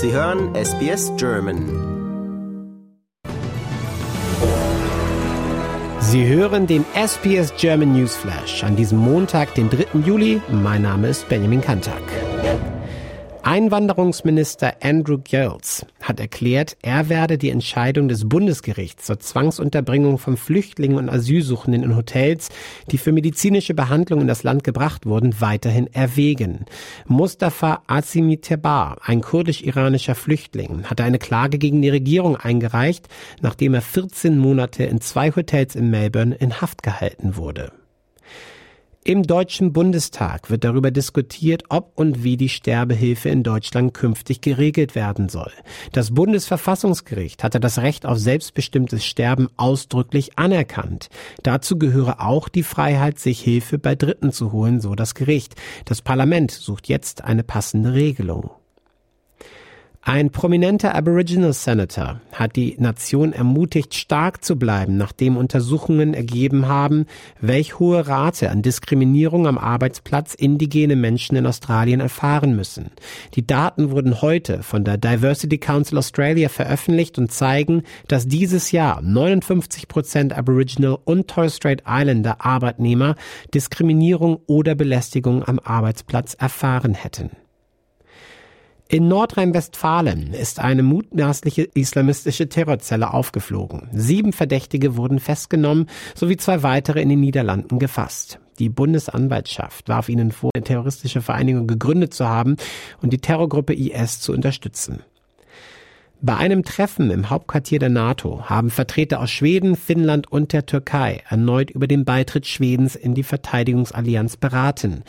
Sie hören SBS German. Sie hören den SBS German Newsflash an diesem Montag, den 3. Juli. Mein Name ist Benjamin Kantak. Einwanderungsminister Andrew Giles hat erklärt, er werde die Entscheidung des Bundesgerichts zur Zwangsunterbringung von Flüchtlingen und Asylsuchenden in Hotels, die für medizinische Behandlung in das Land gebracht wurden, weiterhin erwägen. Mustafa Azimitebar, ein kurdisch-iranischer Flüchtling, hatte eine Klage gegen die Regierung eingereicht, nachdem er 14 Monate in zwei Hotels in Melbourne in Haft gehalten wurde. Im Deutschen Bundestag wird darüber diskutiert, ob und wie die Sterbehilfe in Deutschland künftig geregelt werden soll. Das Bundesverfassungsgericht hatte das Recht auf selbstbestimmtes Sterben ausdrücklich anerkannt. Dazu gehöre auch die Freiheit, sich Hilfe bei Dritten zu holen, so das Gericht. Das Parlament sucht jetzt eine passende Regelung. Ein prominenter Aboriginal Senator hat die Nation ermutigt, stark zu bleiben, nachdem Untersuchungen ergeben haben, welch hohe Rate an Diskriminierung am Arbeitsplatz indigene Menschen in Australien erfahren müssen. Die Daten wurden heute von der Diversity Council Australia veröffentlicht und zeigen, dass dieses Jahr 59 Prozent Aboriginal und Torres Strait Islander Arbeitnehmer Diskriminierung oder Belästigung am Arbeitsplatz erfahren hätten. In Nordrhein-Westfalen ist eine mutmaßliche islamistische Terrorzelle aufgeflogen. Sieben Verdächtige wurden festgenommen, sowie zwei weitere in den Niederlanden gefasst. Die Bundesanwaltschaft warf ihnen vor, eine terroristische Vereinigung gegründet zu haben und die Terrorgruppe IS zu unterstützen. Bei einem Treffen im Hauptquartier der NATO haben Vertreter aus Schweden, Finnland und der Türkei erneut über den Beitritt Schwedens in die Verteidigungsallianz beraten.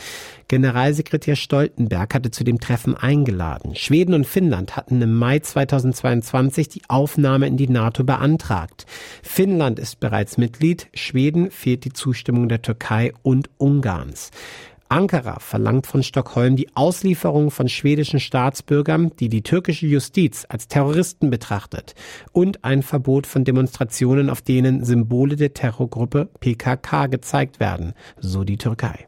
Generalsekretär Stoltenberg hatte zu dem Treffen eingeladen. Schweden und Finnland hatten im Mai 2022 die Aufnahme in die NATO beantragt. Finnland ist bereits Mitglied, Schweden fehlt die Zustimmung der Türkei und Ungarns. Ankara verlangt von Stockholm die Auslieferung von schwedischen Staatsbürgern, die die türkische Justiz als Terroristen betrachtet, und ein Verbot von Demonstrationen, auf denen Symbole der Terrorgruppe PKK gezeigt werden, so die Türkei.